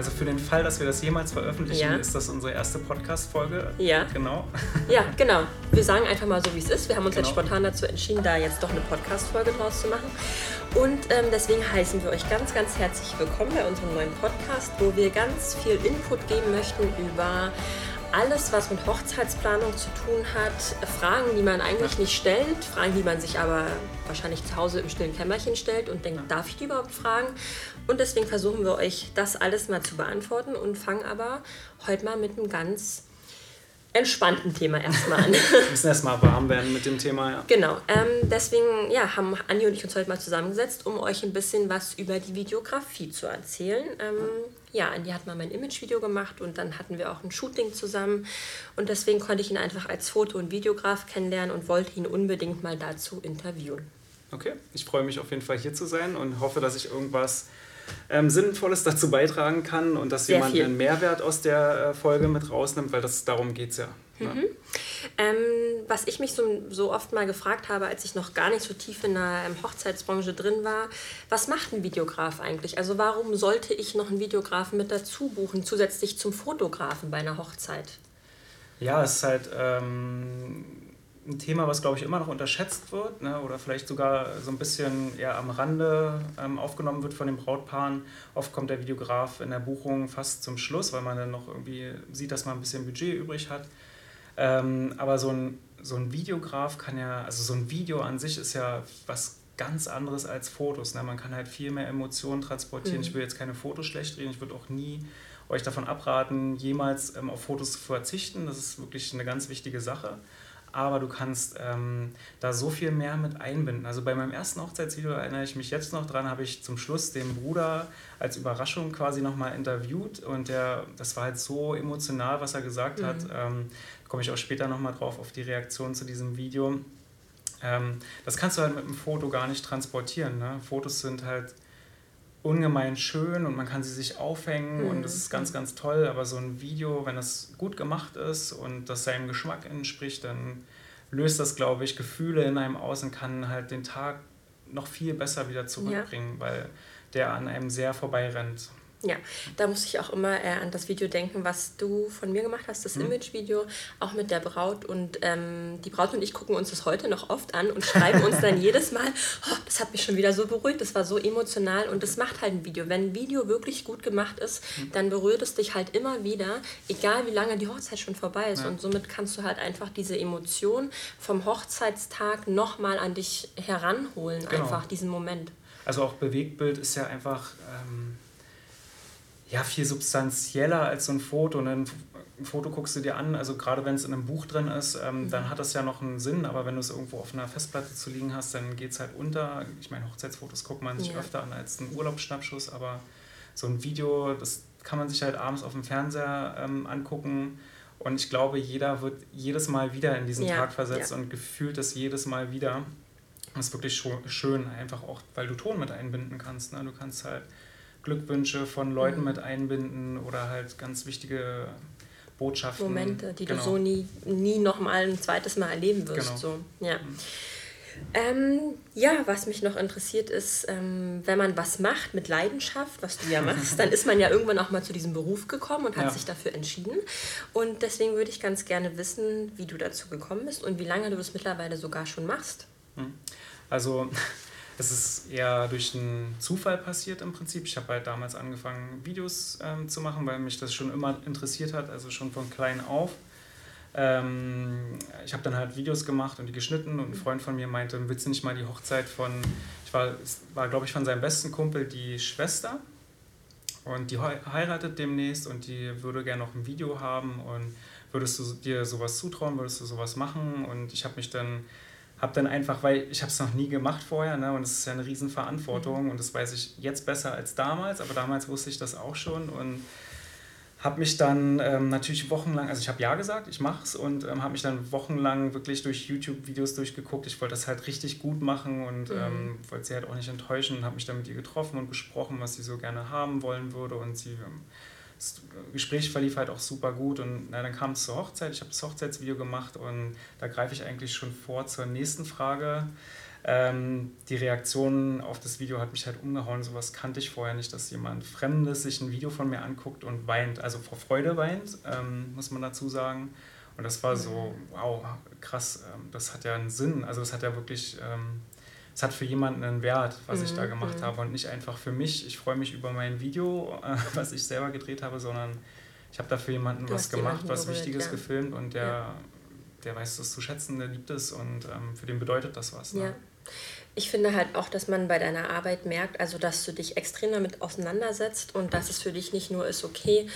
also für den Fall, dass wir das jemals veröffentlichen, ja. ist das unsere erste Podcast-Folge. Ja. Genau. Ja, genau. Wir sagen einfach mal so, wie es ist. Wir haben uns genau. jetzt spontan dazu entschieden, da jetzt doch eine Podcast-Folge draus zu machen. Und ähm, deswegen heißen wir euch ganz, ganz herzlich willkommen bei unserem neuen Podcast, wo wir ganz viel Input geben möchten über alles, was mit Hochzeitsplanung zu tun hat, Fragen, die man eigentlich nicht stellt, Fragen, die man sich aber wahrscheinlich zu Hause im stillen Kämmerchen stellt und denkt, darf ich die überhaupt fragen? Und deswegen versuchen wir euch das alles mal zu beantworten und fangen aber heute mal mit einem ganz entspannten Thema erstmal an. Wir müssen erstmal warm werden mit dem Thema, ja. Genau. Ähm, deswegen ja, haben Andi und ich uns heute mal zusammengesetzt, um euch ein bisschen was über die Videografie zu erzählen. Ähm, ja, Andi hat mal mein Imagevideo gemacht und dann hatten wir auch ein Shooting zusammen. Und deswegen konnte ich ihn einfach als Foto- und Videograf kennenlernen und wollte ihn unbedingt mal dazu interviewen. Okay, ich freue mich auf jeden Fall hier zu sein und hoffe, dass ich irgendwas ähm, Sinnvolles dazu beitragen kann und dass Sehr jemand viel. einen Mehrwert aus der äh, Folge mit rausnimmt, weil das darum geht es ja. Ne? Mhm. Ähm, was ich mich so, so oft mal gefragt habe, als ich noch gar nicht so tief in der ähm, Hochzeitsbranche drin war, was macht ein Videograf eigentlich? Also warum sollte ich noch einen Videografen mit dazu buchen, zusätzlich zum Fotografen bei einer Hochzeit? Ja, es ist halt ähm, ein Thema, was, glaube ich, immer noch unterschätzt wird ne, oder vielleicht sogar so ein bisschen eher am Rande ähm, aufgenommen wird von den Brautpaaren. Oft kommt der Videograf in der Buchung fast zum Schluss, weil man dann noch irgendwie sieht, dass man ein bisschen Budget übrig hat. Ähm, aber so ein, so ein Videograf kann ja, also so ein Video an sich ist ja was ganz anderes als Fotos. Ne? Man kann halt viel mehr Emotionen transportieren. Mhm. Ich will jetzt keine Fotos schlecht reden, ich würde auch nie euch davon abraten, jemals ähm, auf Fotos zu verzichten. Das ist wirklich eine ganz wichtige Sache aber du kannst ähm, da so viel mehr mit einbinden. Also bei meinem ersten Hochzeitsvideo erinnere ich mich jetzt noch dran, habe ich zum Schluss den Bruder als Überraschung quasi nochmal interviewt und der, das war halt so emotional, was er gesagt mhm. hat. Ähm, komme ich auch später nochmal drauf auf die Reaktion zu diesem Video. Ähm, das kannst du halt mit einem Foto gar nicht transportieren. Ne? Fotos sind halt ungemein schön und man kann sie sich aufhängen mhm. und es ist ganz, ganz toll. Aber so ein Video, wenn es gut gemacht ist und das seinem Geschmack entspricht, dann löst das, glaube ich, Gefühle in einem aus und kann halt den Tag noch viel besser wieder zurückbringen, ja. weil der an einem sehr vorbeirennt. Ja, da muss ich auch immer äh, an das Video denken, was du von mir gemacht hast, das mhm. Image-Video, auch mit der Braut. Und ähm, die Braut und ich gucken uns das heute noch oft an und schreiben uns dann jedes Mal, oh, das hat mich schon wieder so beruhigt, das war so emotional. Und das macht halt ein Video. Wenn ein Video wirklich gut gemacht ist, mhm. dann berührt es dich halt immer wieder, egal wie lange die Hochzeit schon vorbei ist. Ja. Und somit kannst du halt einfach diese Emotion vom Hochzeitstag nochmal an dich heranholen, genau. einfach diesen Moment. Also auch Bewegtbild ist ja einfach... Ähm ja, viel substanzieller als so ein Foto. Ne? Ein Foto guckst du dir an, also gerade wenn es in einem Buch drin ist, ähm, mhm. dann hat das ja noch einen Sinn, aber wenn du es irgendwo auf einer Festplatte zu liegen hast, dann geht es halt unter. Ich meine, Hochzeitsfotos guckt man sich ja. öfter an als einen Urlaubsschnappschuss, aber so ein Video, das kann man sich halt abends auf dem Fernseher ähm, angucken. Und ich glaube, jeder wird jedes Mal wieder in diesen ja. Tag versetzt ja. und gefühlt das jedes Mal wieder. Das ist wirklich schön, einfach auch, weil du Ton mit einbinden kannst. Ne? Du kannst halt Glückwünsche von Leuten mhm. mit einbinden oder halt ganz wichtige Botschaften. Momente, die genau. du so nie, nie nochmal ein zweites Mal erleben wirst. Genau. So. Ja. Mhm. Ähm, ja, was mich noch interessiert ist, ähm, wenn man was macht mit Leidenschaft, was du ja machst, dann ist man ja irgendwann auch mal zu diesem Beruf gekommen und hat ja. sich dafür entschieden. Und deswegen würde ich ganz gerne wissen, wie du dazu gekommen bist und wie lange du das mittlerweile sogar schon machst. Mhm. Also es ist eher durch einen Zufall passiert im Prinzip. Ich habe halt damals angefangen, Videos ähm, zu machen, weil mich das schon immer interessiert hat, also schon von klein auf. Ähm, ich habe dann halt Videos gemacht und die geschnitten und ein Freund von mir meinte, willst du nicht mal die Hochzeit von, ich war, war glaube ich von seinem besten Kumpel die Schwester und die heiratet demnächst und die würde gerne noch ein Video haben und würdest du dir sowas zutrauen, würdest du sowas machen und ich habe mich dann habe dann einfach, weil ich habe es noch nie gemacht vorher ne, und es ist ja eine Riesenverantwortung mhm. und das weiß ich jetzt besser als damals, aber damals wusste ich das auch schon und habe mich dann ähm, natürlich wochenlang, also ich habe ja gesagt, ich mache es und ähm, habe mich dann wochenlang wirklich durch YouTube-Videos durchgeguckt. Ich wollte das halt richtig gut machen und mhm. ähm, wollte sie halt auch nicht enttäuschen und habe mich dann mit ihr getroffen und besprochen, was sie so gerne haben wollen würde und sie ähm, das Gespräch verlief halt auch super gut und na, dann kam es zur Hochzeit. Ich habe das Hochzeitsvideo gemacht und da greife ich eigentlich schon vor zur nächsten Frage. Ähm, die Reaktion auf das Video hat mich halt umgehauen. Sowas kannte ich vorher nicht, dass jemand Fremdes sich ein Video von mir anguckt und weint, also vor Freude weint, ähm, muss man dazu sagen. Und das war so, wow, krass, ähm, das hat ja einen Sinn. Also es hat ja wirklich, ähm, es hat für jemanden einen Wert, was mhm. ich da mhm, gemacht mhm. habe. Und nicht einfach für mich, ich freue mich über mein Video, äh, was ich selber gedreht habe, sondern ich habe da für jemanden du was gemacht, was berührt, Wichtiges ja. gefilmt und der, ja. der weiß es zu schätzen, der liebt es und ähm, für den bedeutet das was. Ne? Ja. Ich finde halt auch, dass man bei deiner Arbeit merkt, also dass du dich extrem damit auseinandersetzt und dass es für dich nicht nur ist, okay,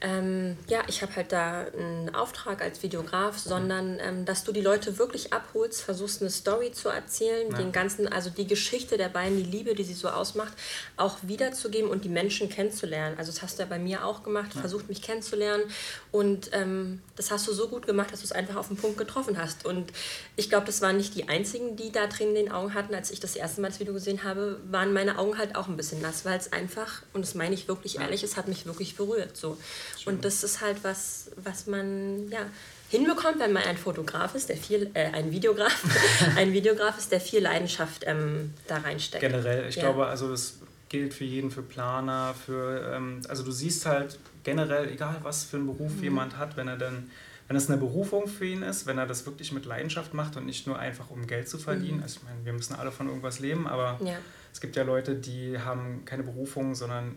ähm, ja, ich habe halt da einen Auftrag als Videograf, sondern ähm, dass du die Leute wirklich abholst, versuchst eine Story zu erzählen, ja. den ganzen, also die Geschichte der beiden, die Liebe, die sie so ausmacht, auch wiederzugeben und die Menschen kennenzulernen. Also das hast du ja bei mir auch gemacht, ja. versucht mich kennenzulernen und ähm, das hast du so gut gemacht, dass du es einfach auf den Punkt getroffen hast. Und ich glaube, das waren nicht die einzigen, die da drin den Augen hatten als ich das erste Mal das Video gesehen habe, waren meine Augen halt auch ein bisschen nass, weil es einfach, und das meine ich wirklich ehrlich, es hat mich wirklich berührt. So. Und das ist halt was, was man ja, hinbekommt, wenn man ein Fotograf ist, der viel, äh, ein Videograf, ein Videograf ist, der viel Leidenschaft ähm, da reinsteckt. Generell, ich ja. glaube, also das gilt für jeden, für Planer, für, ähm, also du siehst halt generell, egal was für einen Beruf mhm. jemand hat, wenn er dann wenn es eine Berufung für ihn ist, wenn er das wirklich mit Leidenschaft macht und nicht nur einfach um Geld zu verdienen. Mhm. Also ich meine, wir müssen alle von irgendwas leben, aber ja. es gibt ja Leute, die haben keine Berufung, sondern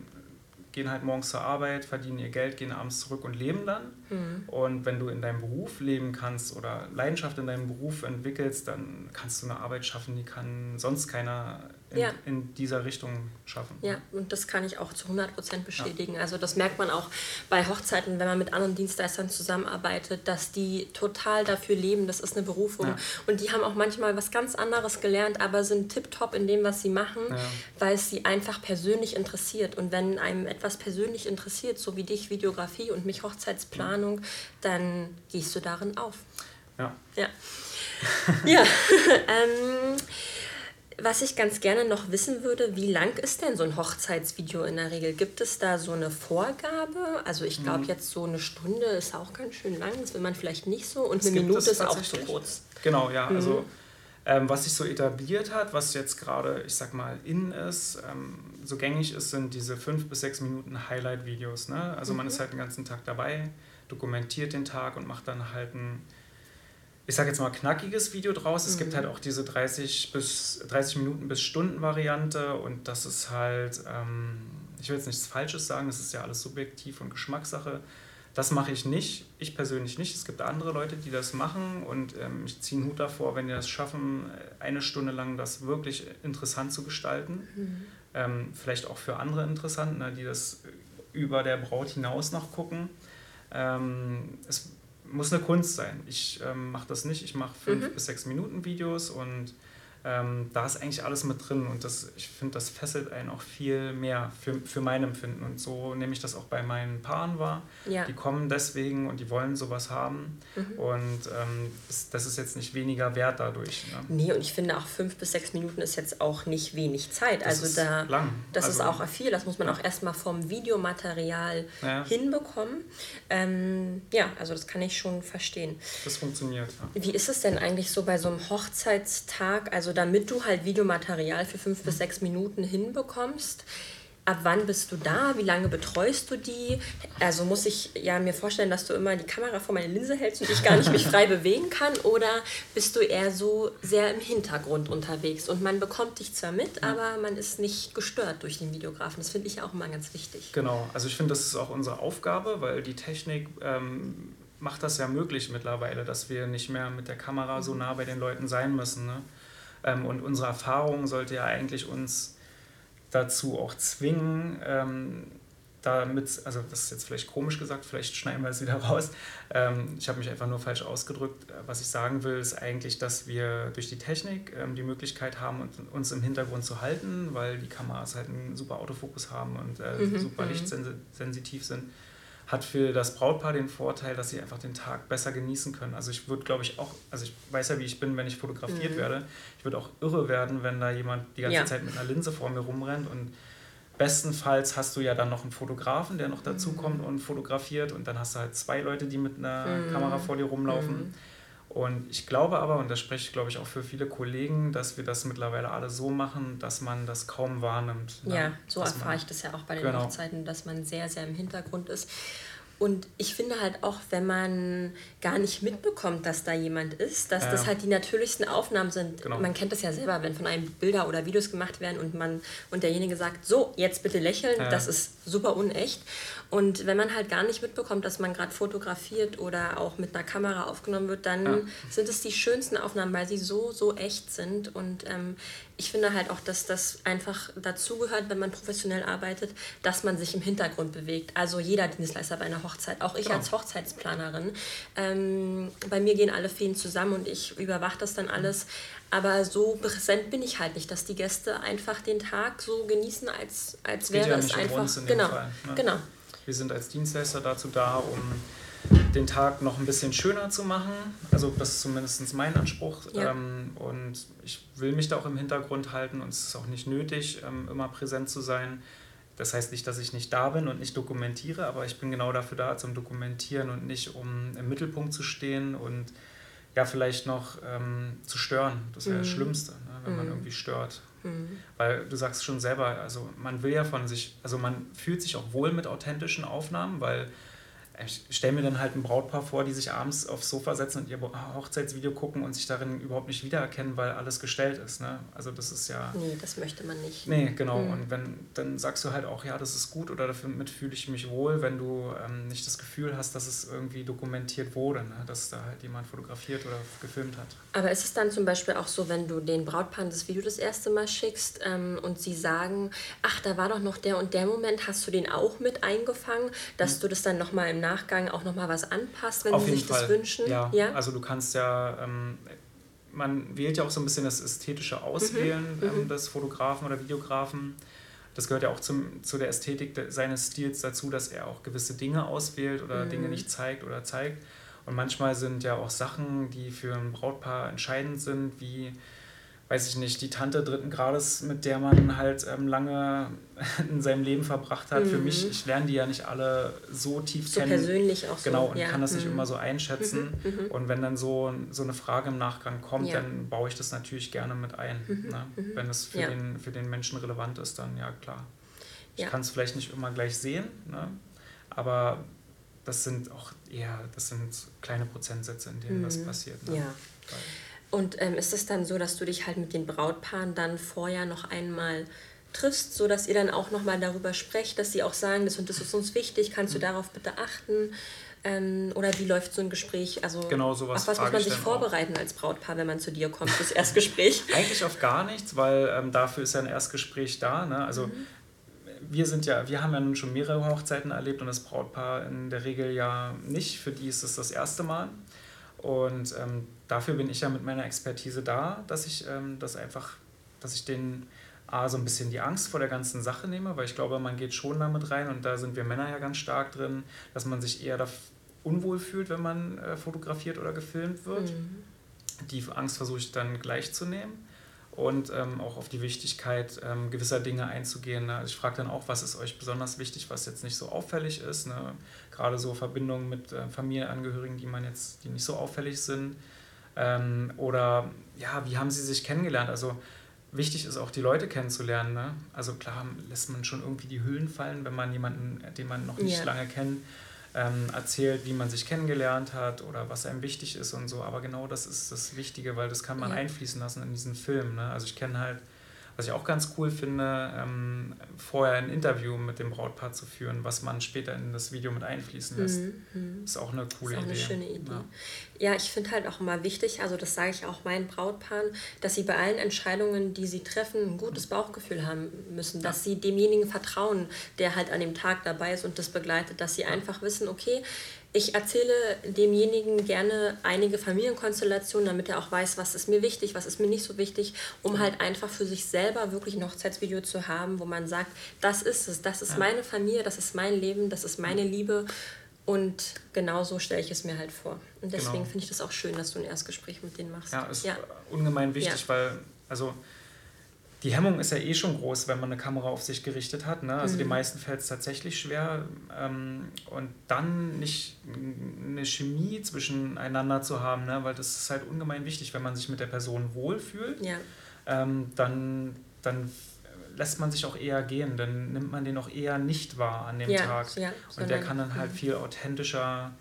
gehen halt morgens zur Arbeit, verdienen ihr Geld, gehen abends zurück und leben dann. Mhm. Und wenn du in deinem Beruf leben kannst oder Leidenschaft in deinem Beruf entwickelst, dann kannst du eine Arbeit schaffen, die kann sonst keiner in, ja. in dieser Richtung schaffen. Ja, und das kann ich auch zu 100% bestätigen. Ja. Also das merkt man auch bei Hochzeiten, wenn man mit anderen Dienstleistern zusammenarbeitet, dass die total dafür leben, das ist eine Berufung. Ja. Und die haben auch manchmal was ganz anderes gelernt, aber sind tiptop in dem, was sie machen, weil es sie einfach persönlich interessiert. Und wenn einem etwas persönlich interessiert, so wie dich Videografie und mich Hochzeitsplanung, dann gehst du darin auf. Ja. Ja. ja. ähm, was ich ganz gerne noch wissen würde, wie lang ist denn so ein Hochzeitsvideo in der Regel? Gibt es da so eine Vorgabe? Also ich glaube mhm. jetzt so eine Stunde ist auch ganz schön lang, das will man vielleicht nicht so und das eine Minute ist auch zu kurz. Genau, ja. Mhm. Also ähm, was sich so etabliert hat, was jetzt gerade, ich sag mal, in ist, ähm, so gängig ist, sind diese fünf bis sechs Minuten Highlight-Videos. Ne? Also mhm. man ist halt den ganzen Tag dabei, dokumentiert den Tag und macht dann halt ein ich sage jetzt mal, knackiges Video draus. Es mhm. gibt halt auch diese 30, bis, 30 Minuten bis Stunden Variante und das ist halt, ähm, ich will jetzt nichts Falsches sagen, das ist ja alles subjektiv und Geschmackssache. Das mache ich nicht, ich persönlich nicht. Es gibt andere Leute, die das machen und ähm, ich ziehe einen Hut davor, wenn die das schaffen, eine Stunde lang das wirklich interessant zu gestalten. Mhm. Ähm, vielleicht auch für andere interessant, ne, die das über der Braut hinaus noch gucken. Ähm, es muss eine Kunst sein. Ich ähm, mache das nicht. Ich mache fünf mhm. bis sechs Minuten Videos und ähm, da ist eigentlich alles mit drin und das, ich finde, das fesselt einen auch viel mehr für, für mein Empfinden. Und so nehme ich das auch bei meinen Paaren wahr. Ja. Die kommen deswegen und die wollen sowas haben. Mhm. Und ähm, das, das ist jetzt nicht weniger wert dadurch. Ne? Nee, und ich finde auch fünf bis sechs Minuten ist jetzt auch nicht wenig Zeit. Das also da, lang. Das also, ist auch viel. Das muss man ja. auch erstmal vom Videomaterial ja. hinbekommen. Ähm, ja, also das kann ich schon verstehen. Das funktioniert. Wie ist es denn eigentlich so bei so einem Hochzeitstag? Also damit du halt Videomaterial für fünf bis sechs Minuten hinbekommst, ab wann bist du da? Wie lange betreust du die? Also muss ich ja mir vorstellen, dass du immer die Kamera vor meine Linse hältst und ich gar nicht mich frei bewegen kann? Oder bist du eher so sehr im Hintergrund unterwegs und man bekommt dich zwar mit, aber man ist nicht gestört durch den Videografen? Das finde ich auch immer ganz wichtig. Genau, also ich finde, das ist auch unsere Aufgabe, weil die Technik ähm, macht das ja möglich mittlerweile, dass wir nicht mehr mit der Kamera so nah bei den Leuten sein müssen. Ne? Ähm, und unsere Erfahrung sollte ja eigentlich uns dazu auch zwingen, ähm, damit, also das ist jetzt vielleicht komisch gesagt, vielleicht schneiden wir es wieder raus. Ähm, ich habe mich einfach nur falsch ausgedrückt. Was ich sagen will, ist eigentlich, dass wir durch die Technik die Möglichkeit haben, uns im Hintergrund zu halten, weil die Kameras halt einen super Autofokus haben und äh, mhm. super mhm. lichtsensitiv sind hat für das Brautpaar den Vorteil, dass sie einfach den Tag besser genießen können. Also ich würde, glaube ich, auch, also ich weiß ja, wie ich bin, wenn ich fotografiert mhm. werde. Ich würde auch irre werden, wenn da jemand die ganze ja. Zeit mit einer Linse vor mir rumrennt und bestenfalls hast du ja dann noch einen Fotografen, der noch dazukommt mhm. und fotografiert und dann hast du halt zwei Leute, die mit einer mhm. Kamera vor dir rumlaufen. Mhm. Und ich glaube aber, und das spreche ich glaube ich auch für viele Kollegen, dass wir das mittlerweile alle so machen, dass man das kaum wahrnimmt. Ne? Ja, so erfahre ich das ja auch bei den genau. Hochzeiten, dass man sehr, sehr im Hintergrund ist. Und ich finde halt auch, wenn man gar nicht mitbekommt, dass da jemand ist, dass ja. das halt die natürlichsten Aufnahmen sind. Genau. Man kennt das ja selber, wenn von einem Bilder oder Videos gemacht werden und man und derjenige sagt, so, jetzt bitte lächeln, ja. das ist super unecht. Und wenn man halt gar nicht mitbekommt, dass man gerade fotografiert oder auch mit einer Kamera aufgenommen wird, dann ja. sind es die schönsten Aufnahmen, weil sie so, so echt sind. Und ähm, ich finde halt auch, dass das einfach dazugehört, wenn man professionell arbeitet, dass man sich im Hintergrund bewegt. Also jeder Dienstleister bei einer Hochzeit, auch ich genau. als Hochzeitsplanerin. Ähm, bei mir gehen alle Fäden zusammen und ich überwache das dann alles. Aber so präsent bin ich halt nicht, dass die Gäste einfach den Tag so genießen, als, als wäre ja es einfach. genau, Fall, ne? genau. Wir sind als Dienstleister dazu da, um den Tag noch ein bisschen schöner zu machen. Also das ist zumindest mein Anspruch. Ja. Ähm, und ich will mich da auch im Hintergrund halten und es ist auch nicht nötig, ähm, immer präsent zu sein. Das heißt nicht, dass ich nicht da bin und nicht dokumentiere, aber ich bin genau dafür da, zum Dokumentieren und nicht, um im Mittelpunkt zu stehen und ja, vielleicht noch ähm, zu stören. Das wäre mhm. das Schlimmste, ne, wenn mhm. man irgendwie stört. Mhm. Weil du sagst schon selber, also man will ja von sich, also man fühlt sich auch wohl mit authentischen Aufnahmen, weil ich stelle mir dann halt ein Brautpaar vor, die sich abends aufs Sofa setzen und ihr Hochzeitsvideo gucken und sich darin überhaupt nicht wiedererkennen, weil alles gestellt ist. Ne? Also das ist ja... Nee, das möchte man nicht. Nee, genau. Mhm. Und wenn, dann sagst du halt auch, ja, das ist gut oder damit fühle ich mich wohl, wenn du ähm, nicht das Gefühl hast, dass es irgendwie dokumentiert wurde, ne? dass da halt jemand fotografiert oder gefilmt hat. Aber ist es dann zum Beispiel auch so, wenn du den Brautpaaren das Video das erste Mal schickst ähm, und sie sagen, ach, da war doch noch der und der Moment, hast du den auch mit eingefangen, dass mhm. du das dann nochmal im Nachgang auch nochmal was anpasst, wenn Auf sie sich Fall. das wünschen? Ja. ja, also du kannst ja, ähm, man wählt ja auch so ein bisschen das ästhetische Auswählen mhm. ähm, mhm. des Fotografen oder Videografen. Das gehört ja auch zum, zu der Ästhetik seines Stils dazu, dass er auch gewisse Dinge auswählt oder mhm. Dinge nicht zeigt oder zeigt. Und manchmal sind ja auch Sachen, die für ein Brautpaar entscheidend sind, wie weiß ich nicht, die Tante dritten Grades, mit der man halt ähm, lange in seinem Leben verbracht hat. Mhm. Für mich, ich lerne die ja nicht alle so tief so kennen. persönlich auch so. Genau, und ja. kann das nicht mhm. immer so einschätzen. Mhm. mhm. Und wenn dann so, so eine Frage im Nachgang kommt, ja. dann baue ich das natürlich gerne mit ein. Mhm. Ne? Mhm. Wenn es für, ja. den, für den Menschen relevant ist, dann ja klar. Ich kann es vielleicht nicht immer gleich sehen, ne? aber das sind auch eher, das sind kleine Prozentsätze, in denen das passiert. Ne? Ja. Weil, und ähm, ist es dann so, dass du dich halt mit den Brautpaaren dann vorher noch einmal triffst, sodass ihr dann auch nochmal darüber sprecht, dass sie auch sagen, das und das ist uns wichtig, kannst du darauf bitte achten? Ähm, oder wie läuft so ein Gespräch? Also genau sowas auf was muss man sich vorbereiten auch. als Brautpaar, wenn man zu dir kommt, das Erstgespräch? Eigentlich auf gar nichts, weil ähm, dafür ist ja ein Erstgespräch da. Ne? Also mhm. wir sind ja, wir haben ja nun schon mehrere Hochzeiten erlebt und das Brautpaar in der Regel ja nicht. Für die ist es das erste Mal. Und ähm, dafür bin ich ja mit meiner Expertise da, dass ich ähm, das einfach, dass ich den A, so ein bisschen die Angst vor der ganzen Sache nehme, weil ich glaube, man geht schon damit rein und da sind wir Männer ja ganz stark drin, dass man sich eher unwohl fühlt, wenn man äh, fotografiert oder gefilmt wird. Mhm. Die Angst versuche ich dann gleich zu nehmen und ähm, auch auf die Wichtigkeit ähm, gewisser Dinge einzugehen. Ne? Also ich frage dann auch, was ist euch besonders wichtig, was jetzt nicht so auffällig ist. Ne? Gerade so Verbindungen mit äh, Familienangehörigen, die man jetzt, die nicht so auffällig sind. Ähm, oder ja, wie haben sie sich kennengelernt? Also wichtig ist auch die Leute kennenzulernen. Ne? Also klar lässt man schon irgendwie die Hüllen fallen, wenn man jemanden, den man noch nicht yeah. lange kennt, ähm, erzählt, wie man sich kennengelernt hat oder was einem wichtig ist und so. Aber genau das ist das Wichtige, weil das kann man ja. einfließen lassen in diesen Film. Ne? Also ich kenne halt was ich auch ganz cool finde, ähm, vorher ein Interview mit dem Brautpaar zu führen, was man später in das Video mit einfließen lässt. Mhm. Ist auch eine coole Idee. ist auch eine Idee. schöne Idee. Ja, ja ich finde halt auch immer wichtig, also das sage ich auch meinen Brautpaaren, dass sie bei allen Entscheidungen, die sie treffen, ein gutes Bauchgefühl haben müssen, dass ja. sie demjenigen vertrauen, der halt an dem Tag dabei ist und das begleitet, dass sie einfach wissen, okay, ich erzähle demjenigen gerne einige Familienkonstellationen, damit er auch weiß, was ist mir wichtig, was ist mir nicht so wichtig, um halt einfach für sich selber wirklich ein Hochzeitsvideo zu haben, wo man sagt, das ist es, das ist ja. meine Familie, das ist mein Leben, das ist meine Liebe. Und genau so stelle ich es mir halt vor. Und deswegen genau. finde ich das auch schön, dass du ein Erstgespräch mit denen machst. Ja, ist ja. ungemein wichtig, ja. weil, also die Hemmung ist ja eh schon groß, wenn man eine Kamera auf sich gerichtet hat. Ne? Also mhm. den meisten fällt es tatsächlich schwer. Ähm, und dann nicht eine Chemie zwischeneinander zu haben, ne? weil das ist halt ungemein wichtig, wenn man sich mit der Person wohlfühlt, ja. ähm, dann, dann lässt man sich auch eher gehen, dann nimmt man den auch eher nicht wahr an dem ja, Tag. Ja, und der kann dann halt mhm. viel authentischer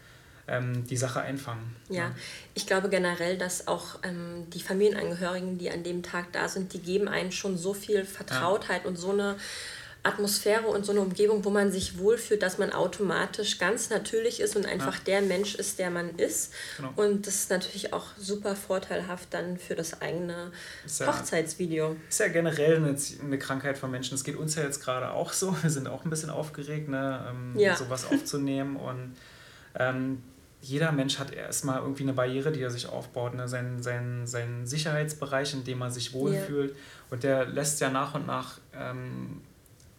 ähm, die Sache einfangen. Ja. ja. ich glaube generell, dass auch ähm, die Familienangehörigen, die an dem Tag da sind, die geben einen schon so viel Vertrautheit ja. und so eine Atmosphäre und so eine Umgebung, wo man sich wohlfühlt, dass man automatisch ganz natürlich ist und einfach ja. der Mensch ist, der man ist. Genau. Und das ist natürlich auch super vorteilhaft dann für das eigene ist ja, Hochzeitsvideo. Ist ja generell eine, eine Krankheit von Menschen. Es geht uns ja jetzt gerade auch so. Wir sind auch ein bisschen aufgeregt, ne, ähm, ja. sowas aufzunehmen. Und ähm, jeder Mensch hat erstmal irgendwie eine Barriere, die er sich aufbaut, ne? seinen, seinen, seinen Sicherheitsbereich, in dem er sich wohlfühlt. Yeah. Und der lässt ja nach und nach ähm,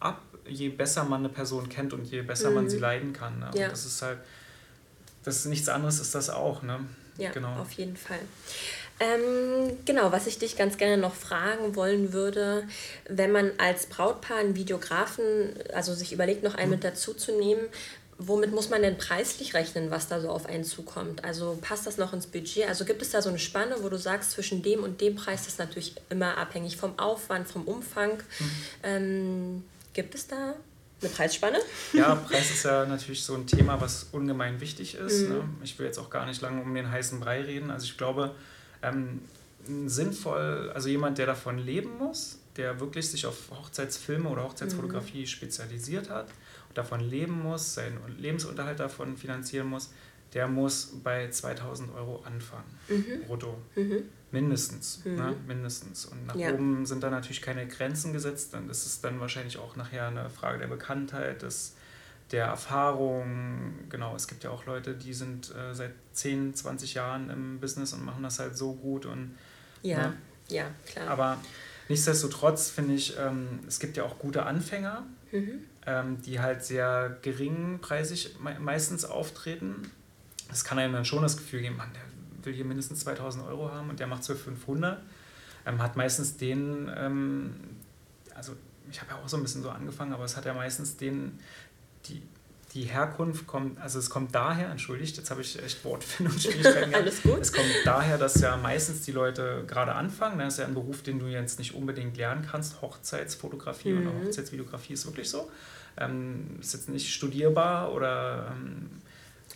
ab, je besser man eine Person kennt und je besser mhm. man sie leiden kann. Ne? Ja. Und das ist halt, das ist nichts anderes ist das auch. Ne? Ja, genau. auf jeden Fall. Ähm, genau, was ich dich ganz gerne noch fragen wollen würde, wenn man als Brautpaar einen Videografen, also sich überlegt, noch einen mhm. mit dazu zu nehmen, Womit muss man denn preislich rechnen, was da so auf einen zukommt? Also passt das noch ins Budget? Also gibt es da so eine Spanne, wo du sagst, zwischen dem und dem Preis das ist natürlich immer abhängig vom Aufwand, vom Umfang. Mhm. Ähm, gibt es da eine Preisspanne? Ja, Preis ist ja natürlich so ein Thema, was ungemein wichtig ist. Mhm. Ne? Ich will jetzt auch gar nicht lange um den heißen Brei reden. Also ich glaube, ähm, sinnvoll, also jemand, der davon leben muss, der wirklich sich auf Hochzeitsfilme oder Hochzeitsfotografie mhm. spezialisiert hat, davon leben muss, seinen Lebensunterhalt davon finanzieren muss, der muss bei 2000 Euro anfangen, mhm. brutto. Mhm. Mindestens, mhm. Ne? mindestens. Und nach ja. oben sind da natürlich keine Grenzen gesetzt, dann ist es dann wahrscheinlich auch nachher eine Frage der Bekanntheit, des, der Erfahrung. Genau, es gibt ja auch Leute, die sind äh, seit 10, 20 Jahren im Business und machen das halt so gut. Und, ja, ne? ja, klar. Aber nichtsdestotrotz finde ich, ähm, es gibt ja auch gute Anfänger. Mhm ähm, die halt sehr geringpreisig me meistens auftreten. Das kann einem dann schon das Gefühl geben, man, der will hier mindestens 2000 Euro haben und der macht es für 500. Ähm, hat meistens den, ähm, also ich habe ja auch so ein bisschen so angefangen, aber es hat ja meistens den, die, die Herkunft kommt, also es kommt daher, entschuldigt, jetzt habe ich echt Wortfindungsschwierigkeiten. Alles gut. Es kommt daher, dass ja meistens die Leute gerade anfangen. Das ist ja ein Beruf, den du jetzt nicht unbedingt lernen kannst. Hochzeitsfotografie mhm. oder Hochzeitsvideografie ist wirklich so. Ähm, ist jetzt nicht studierbar oder ähm,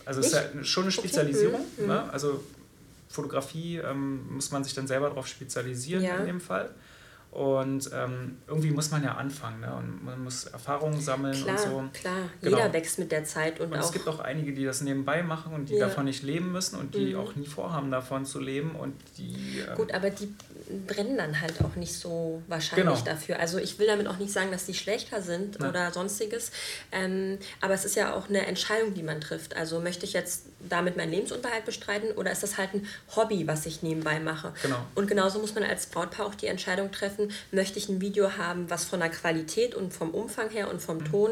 also es ist ja schon eine Spezialisierung. Okay. Mhm. Ne? Also Fotografie ähm, muss man sich dann selber darauf spezialisieren ja. in dem Fall. Und ähm, irgendwie muss man ja anfangen ne? und man muss Erfahrungen sammeln klar, und so. Klar, genau. jeder wächst mit der Zeit. Und, und es gibt auch einige, die das nebenbei machen und die ja. davon nicht leben müssen und die mhm. auch nie vorhaben, davon zu leben. Und die, ähm, Gut, aber die brennen dann halt auch nicht so wahrscheinlich genau. dafür. Also ich will damit auch nicht sagen, dass die schlechter sind ja. oder sonstiges. Ähm, aber es ist ja auch eine Entscheidung, die man trifft. Also möchte ich jetzt damit meinen Lebensunterhalt bestreiten oder ist das halt ein Hobby, was ich nebenbei mache? Genau. Und genauso muss man als Brautpaar auch die Entscheidung treffen, möchte ich ein Video haben, was von der Qualität und vom Umfang her und vom mhm. Ton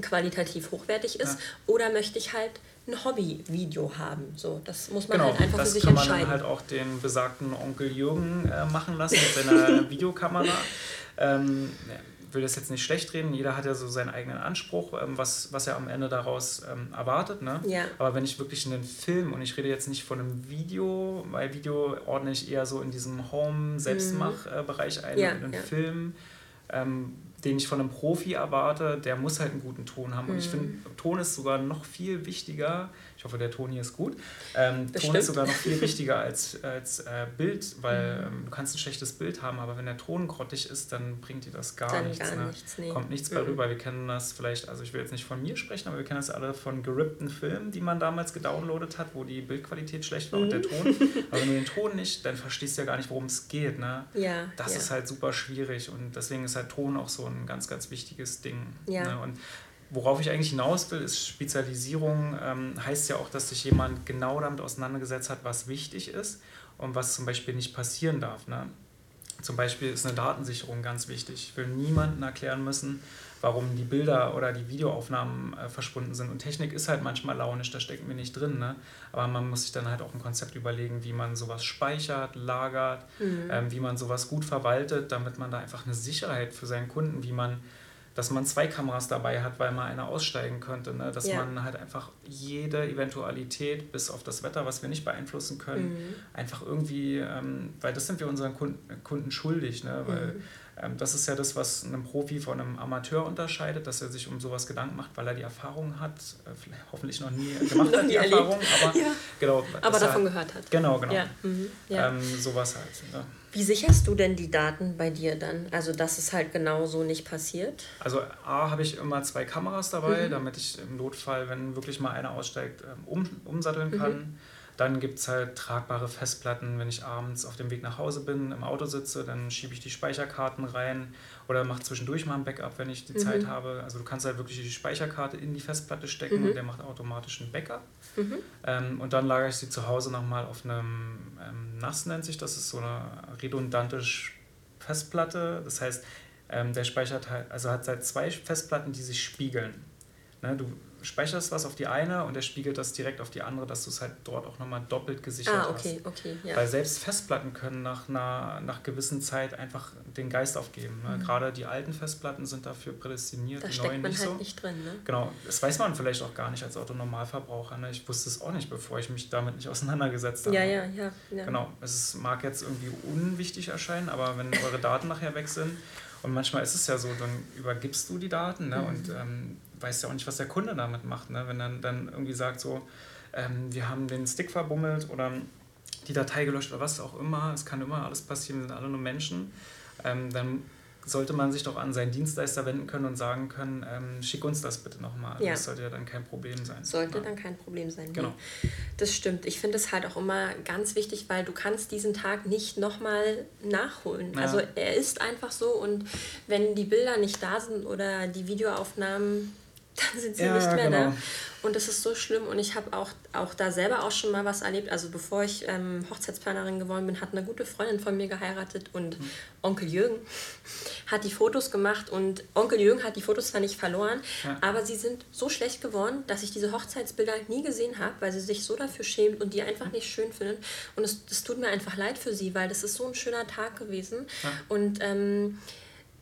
qualitativ hochwertig ist ja. oder möchte ich halt ein Hobby-Video haben. So, das muss man genau, halt einfach für sich entscheiden. Das kann man halt auch den besagten Onkel Jürgen äh, machen lassen mit seiner Videokamera. Ähm, will das jetzt nicht schlecht reden, jeder hat ja so seinen eigenen Anspruch, ähm, was, was er am Ende daraus ähm, erwartet. Ne? Ja. Aber wenn ich wirklich einen Film, und ich rede jetzt nicht von einem Video, weil Video ordne ich eher so in diesem Home-Selbstmach-Bereich ein, ja, einen ja. Film, ähm, den ich von einem Profi erwarte, der muss halt einen guten Ton haben. Und ich mhm. finde, Ton ist sogar noch viel wichtiger ich hoffe, der Ton hier ist gut. Ähm, Ton ist sogar noch viel wichtiger als, als äh, Bild, weil mhm. ähm, du kannst ein schlechtes Bild haben, aber wenn der Ton grottig ist, dann bringt dir das gar dann nichts. Gar ne? nichts nee. Kommt nichts bei mhm. rüber. Wir kennen das vielleicht, also ich will jetzt nicht von mir sprechen, aber wir kennen das alle von gerippten Filmen, die man damals gedownloadet hat, wo die Bildqualität schlecht war mhm. und der mhm. Ton. aber wenn du den Ton nicht, dann verstehst du ja gar nicht, worum es geht. Ne? Ja, das ja. ist halt super schwierig und deswegen ist halt Ton auch so ein ganz, ganz wichtiges Ding. Ja. Ne? Und worauf ich eigentlich hinaus will, ist Spezialisierung ähm, heißt ja auch, dass sich jemand genau damit auseinandergesetzt hat, was wichtig ist und was zum Beispiel nicht passieren darf. Ne? zum Beispiel ist eine Datensicherung ganz wichtig. Ich will niemandem erklären müssen, warum die Bilder oder die Videoaufnahmen äh, verschwunden sind. Und Technik ist halt manchmal launisch, da stecken wir nicht drin. Ne? Aber man muss sich dann halt auch ein Konzept überlegen, wie man sowas speichert, lagert, mhm. ähm, wie man sowas gut verwaltet, damit man da einfach eine Sicherheit für seinen Kunden, wie man dass man zwei Kameras dabei hat, weil mal einer aussteigen könnte. Ne? Dass ja. man halt einfach jede Eventualität, bis auf das Wetter, was wir nicht beeinflussen können, mhm. einfach irgendwie, ähm, weil das sind wir unseren Kunden, Kunden schuldig. Ne? Weil mhm. Ähm, das ist ja das, was einen Profi von einem Amateur unterscheidet, dass er sich um sowas Gedanken macht, weil er die Erfahrung hat, äh, hoffentlich noch nie gemacht hat, die Erfahrung, aber, ja. genau, aber davon er, gehört hat. Genau, genau. Ja. Mhm. Ähm, sowas halt. Ne? Wie sicherst du denn die Daten bei dir dann? Also, dass es halt genau so nicht passiert? Also, A, habe ich immer zwei Kameras dabei, mhm. damit ich im Notfall, wenn wirklich mal einer aussteigt, ähm, um, umsatteln kann. Mhm. Dann gibt es halt tragbare Festplatten, wenn ich abends auf dem Weg nach Hause bin, im Auto sitze, dann schiebe ich die Speicherkarten rein oder mache zwischendurch mal ein Backup, wenn ich die mhm. Zeit habe. Also du kannst halt wirklich die Speicherkarte in die Festplatte stecken mhm. und der macht automatisch ein Backup. Mhm. Ähm, und dann lagere ich sie zu Hause nochmal auf einem ähm, NAS, nennt sich das, ist so eine redundante Festplatte. Das heißt, ähm, der speichert halt, also hat halt zwei Festplatten, die sich spiegeln. Ne, du speicherst was auf die eine und der spiegelt das direkt auf die andere, dass du es halt dort auch nochmal doppelt gesichert ah, okay, hast. Okay, ja. Weil selbst Festplatten können nach einer nach gewissen Zeit einfach den Geist aufgeben. Ne? Mhm. Gerade die alten Festplatten sind dafür prädestiniert, da die neuen nicht halt so. nicht drin. Ne? Genau, das weiß man vielleicht auch gar nicht als Autonormalverbraucher. Ne? Ich wusste es auch nicht, bevor ich mich damit nicht auseinandergesetzt habe. Ja, ja, ja. ja. Genau, es mag jetzt irgendwie unwichtig erscheinen, aber wenn eure Daten nachher weg sind und manchmal ist es ja so, dann übergibst du die Daten ne? Mhm. und ähm, weißt ja auch nicht, was der Kunde damit macht. Ne? Wenn er dann irgendwie sagt, so, ähm, wir haben den Stick verbummelt oder die Datei gelöscht oder was auch immer, es kann immer alles passieren, wir sind alle nur Menschen, ähm, dann sollte man sich doch an seinen Dienstleister wenden können und sagen können, ähm, schick uns das bitte nochmal. Ja. Das sollte ja dann kein Problem sein. Sollte ja. dann kein Problem sein. Genau. Nee. Das stimmt. Ich finde es halt auch immer ganz wichtig, weil du kannst diesen Tag nicht nochmal nachholen. Ja. Also er ist einfach so und wenn die Bilder nicht da sind oder die Videoaufnahmen dann sind sie ja, nicht mehr genau. da. Und das ist so schlimm. Und ich habe auch, auch da selber auch schon mal was erlebt. Also bevor ich ähm, Hochzeitsplanerin geworden bin, hat eine gute Freundin von mir geheiratet und mhm. Onkel Jürgen hat die Fotos gemacht und Onkel Jürgen hat die Fotos zwar nicht verloren, ja. aber sie sind so schlecht geworden, dass ich diese Hochzeitsbilder nie gesehen habe, weil sie sich so dafür schämt und die einfach nicht schön findet. Und es, es tut mir einfach leid für sie, weil das ist so ein schöner Tag gewesen. Ja. Und ähm,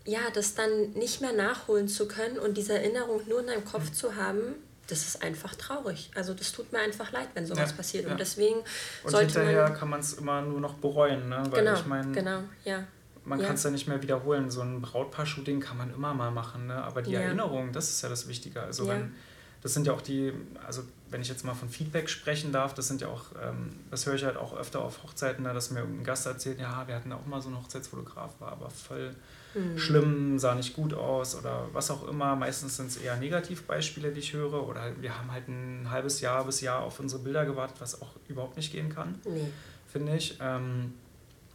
ja, das dann nicht mehr nachholen zu können und diese Erinnerung nur in deinem Kopf mhm. zu haben, das ist einfach traurig. Also das tut mir einfach leid, wenn sowas ja, passiert. Ja. Und deswegen und sollte hinterher man, kann man es immer nur noch bereuen, ne? Weil genau, ich meine, genau, ja. Man ja. kann es ja nicht mehr wiederholen. So ein Brautpaar-Shooting kann man immer mal machen, ne? Aber die Erinnerung, das ist ja das Wichtige. Also wenn, das sind ja auch die, also wenn ich jetzt mal von Feedback sprechen darf, das sind ja auch, ähm, das höre ich halt auch öfter auf Hochzeiten, ne, dass mir ein Gast erzählt, ja, wir hatten auch mal so einen Hochzeitsfotograf, war aber voll mhm. schlimm, sah nicht gut aus oder was auch immer. Meistens sind es eher Negativbeispiele, die ich höre. Oder halt, wir haben halt ein halbes Jahr bis Jahr auf unsere Bilder gewartet, was auch überhaupt nicht gehen kann, nee. finde ich. Ähm,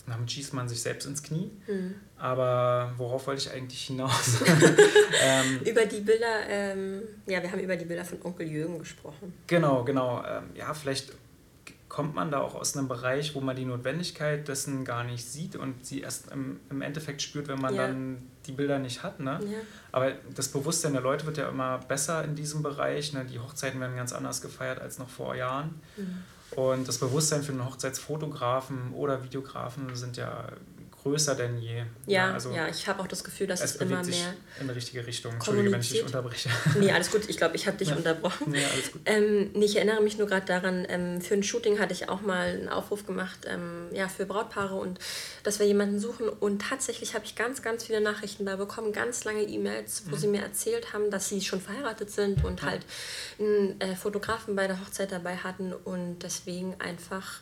damit schießt man sich selbst ins Knie. Mhm. Aber worauf wollte ich eigentlich hinaus? ähm, über die Bilder, ähm, ja, wir haben über die Bilder von Onkel Jürgen gesprochen. Genau, genau. Ähm, ja, vielleicht kommt man da auch aus einem Bereich, wo man die Notwendigkeit dessen gar nicht sieht und sie erst im, im Endeffekt spürt, wenn man ja. dann die Bilder nicht hat. Ne? Ja. Aber das Bewusstsein der Leute wird ja immer besser in diesem Bereich. Ne? Die Hochzeiten werden ganz anders gefeiert als noch vor Jahren. Mhm. Und das Bewusstsein für einen Hochzeitsfotografen oder Videografen sind ja größer denn je. Ja, ja, also ja ich habe auch das Gefühl, dass es, es immer mehr in die richtige Richtung. Entschuldige, wenn ich dich unterbreche. Nee, alles gut. Ich glaube, ich habe dich ja. unterbrochen. Nee, alles gut. Ähm, ich erinnere mich nur gerade daran, ähm, für ein Shooting hatte ich auch mal einen Aufruf gemacht ähm, ja, für Brautpaare und dass wir jemanden suchen. Und tatsächlich habe ich ganz, ganz viele Nachrichten da bekommen, ganz lange E-Mails, wo mhm. sie mir erzählt haben, dass sie schon verheiratet sind und ja. halt einen äh, Fotografen bei der Hochzeit dabei hatten und deswegen einfach